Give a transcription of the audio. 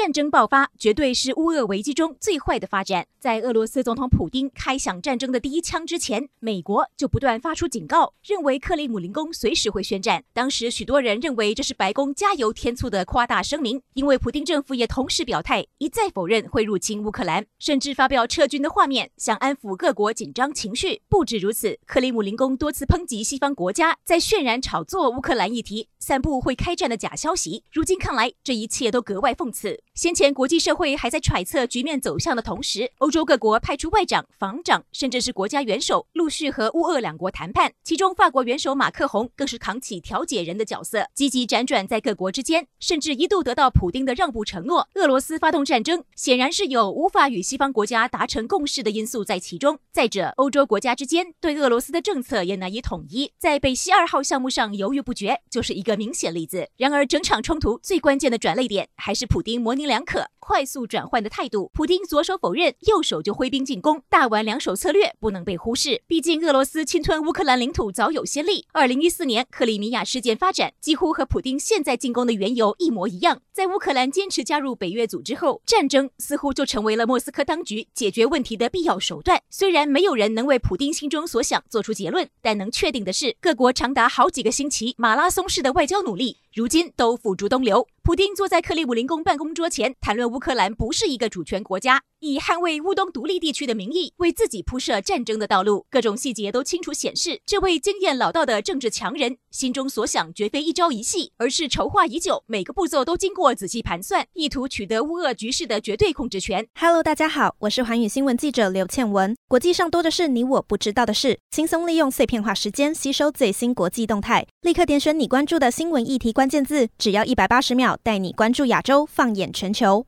战争爆发绝对是乌俄危机中最坏的发展。在俄罗斯总统普丁开响战争的第一枪之前，美国就不断发出警告，认为克里姆林宫随时会宣战。当时许多人认为这是白宫加油添醋的夸大声明，因为普丁政府也同时表态，一再否认会入侵乌克兰，甚至发表撤军的画面，想安抚各国紧张情绪。不止如此，克里姆林宫多次抨击西方国家在渲染炒作乌克兰议题，散布会开战的假消息。如今看来，这一切都格外讽刺。先前国际社会还在揣测局面走向的同时，欧洲各国派出外长、防长，甚至是国家元首，陆续和乌俄两国谈判。其中，法国元首马克宏更是扛起调解人的角色，积极辗转在各国之间，甚至一度得到普丁的让步承诺。俄罗斯发动战争，显然是有无法与西方国家达成共识的因素在其中。再者，欧洲国家之间对俄罗斯的政策也难以统一，在北溪二号项目上犹豫不决，就是一个明显例子。然而，整场冲突最关键的转捩点还是普丁模拟棱两可、快速转换的态度。普丁左手否认，右手就挥兵进攻，大玩两手策略不能被忽视。毕竟俄罗斯侵吞乌克兰领土早有先例，二零一四年克里米亚事件发展几乎和普丁现在进攻的缘由一模一样。在乌克兰坚持加入北约组织后，战争似乎就成为了莫斯科当局解决问题的必要手段。虽然没有人能为普丁心中所想做出结论，但能确定的是，各国长达好几个星期马拉松式的外交努力，如今都付诸东流。普丁坐在克里姆林宫办公桌前，谈论乌克兰不是一个主权国家，以捍卫乌东独立地区的名义，为自己铺设战争的道路。各种细节都清楚显示，这位经验老道的政治强人心中所想绝非一朝一夕，而是筹划已久，每个步骤都经过仔细盘算，意图取得乌俄局势的绝对控制权。Hello，大家好，我是寰宇新闻记者刘倩文。国际上多的是你我不知道的事，轻松利用碎片化时间吸收最新国际动态，立刻点选你关注的新闻议题关键字，只要一百八十秒。带你关注亚洲，放眼全球。